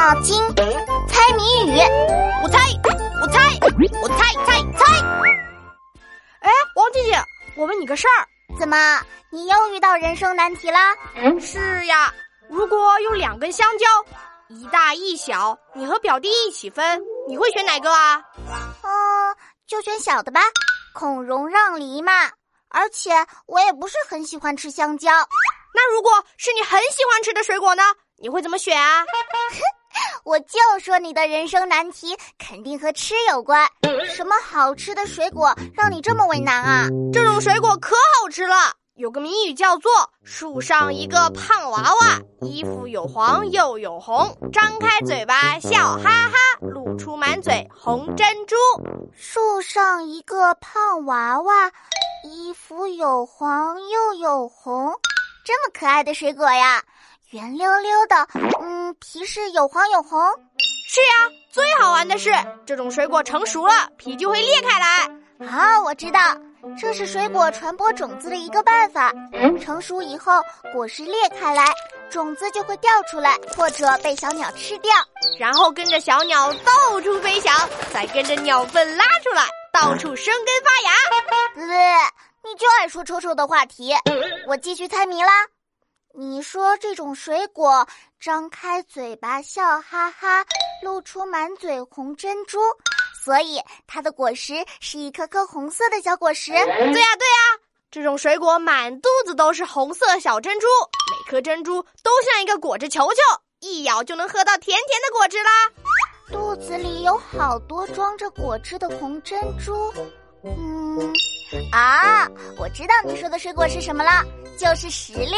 脑筋，猜谜语，我猜，我猜，我猜猜猜。哎，王姐姐，我问你个事儿，怎么你又遇到人生难题了？是呀，如果有两根香蕉，一大一小，你和表弟一起分，你会选哪个啊？嗯，就选小的吧，孔融让梨嘛。而且我也不是很喜欢吃香蕉。那如果是你很喜欢吃的水果呢？你会怎么选啊？我就说你的人生难题肯定和吃有关。什么好吃的水果让你这么为难啊？这种水果可好吃了。有个谜语叫做“树上一个胖娃娃，衣服有黄又有红，张开嘴巴笑哈哈，露出满嘴红珍珠。”树上一个胖娃娃，衣服有黄又有红，这么可爱的水果呀！圆溜溜的，嗯，皮是有黄有红。是呀，最好玩的是，这种水果成熟了，皮就会裂开来。啊，我知道。这是水果传播种子的一个办法。成熟以后，果实裂开来，种子就会掉出来，或者被小鸟吃掉，然后跟着小鸟到处飞翔，再跟着鸟粪拉出来，到处生根发芽。呃，你就爱说臭臭的话题。我继续猜谜啦。你说这种水果张开嘴巴笑哈哈，露出满嘴红珍珠。所以它的果实是一颗颗红色的小果实。对呀，对呀，这种水果满肚子都是红色小珍珠，每颗珍珠都像一个果汁球球，一咬就能喝到甜甜的果汁啦。肚子里有好多装着果汁的红珍珠。嗯，啊，我知道你说的水果是什么了，就是石榴。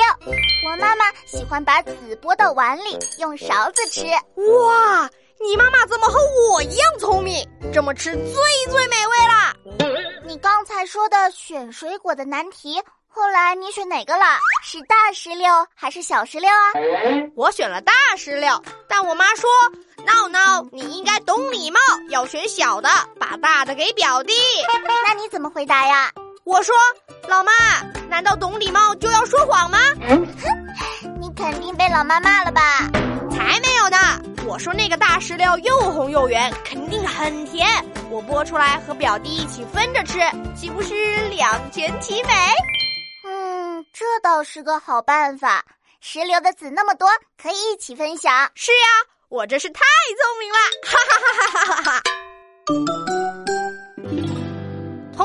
我妈妈喜欢把籽剥到碗里，用勺子吃。哇！你妈妈怎么和我一样聪明？这么吃最最美味啦！你刚才说的选水果的难题，后来你选哪个了？是大石榴还是小石榴啊？我选了大石榴，但我妈说闹闹，你应该懂礼貌，要选小的，把大的给表弟。那你怎么回答呀？我说老妈，难道懂礼貌就要说谎吗？哼，你肯定被老妈骂了吧？才没有呢。我说那个大石榴又红又圆，肯定很甜。我剥出来和表弟一起分着吃，岂不是两全其美？嗯，这倒是个好办法。石榴的籽那么多，可以一起分享。是呀，我真是太聪明了！哈哈哈哈哈哈！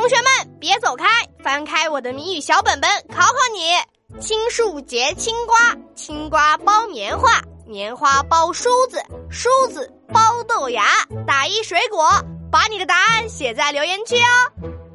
同学们，别走开，翻开我的谜语小本本，考考你：青树结青瓜，青瓜包棉花。棉花包梳子，梳子包豆芽，打一水果，把你的答案写在留言区哦。